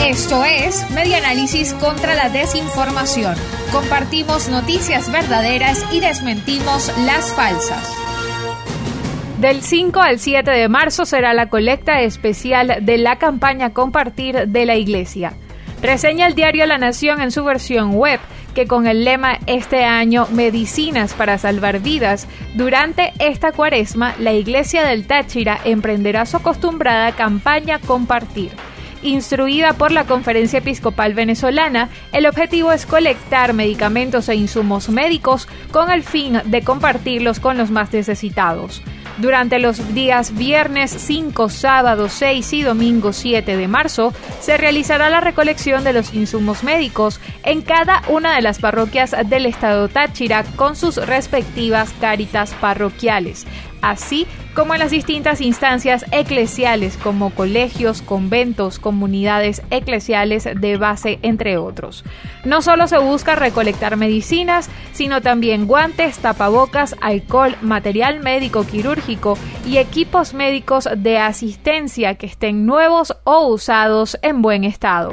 Esto es Media Análisis contra la Desinformación. Compartimos noticias verdaderas y desmentimos las falsas. Del 5 al 7 de marzo será la colecta especial de la campaña Compartir de la Iglesia. Reseña el diario La Nación en su versión web que con el lema este año Medicinas para salvar vidas, durante esta cuaresma la Iglesia del Táchira emprenderá su acostumbrada campaña Compartir. Instruida por la Conferencia Episcopal Venezolana, el objetivo es colectar medicamentos e insumos médicos con el fin de compartirlos con los más necesitados. Durante los días viernes 5, sábado 6 y domingo 7 de marzo se realizará la recolección de los insumos médicos en cada una de las parroquias del estado Táchira con sus respectivas cáritas parroquiales así como en las distintas instancias eclesiales como colegios, conventos, comunidades eclesiales de base, entre otros. No solo se busca recolectar medicinas, sino también guantes, tapabocas, alcohol, material médico quirúrgico y equipos médicos de asistencia que estén nuevos o usados en buen estado.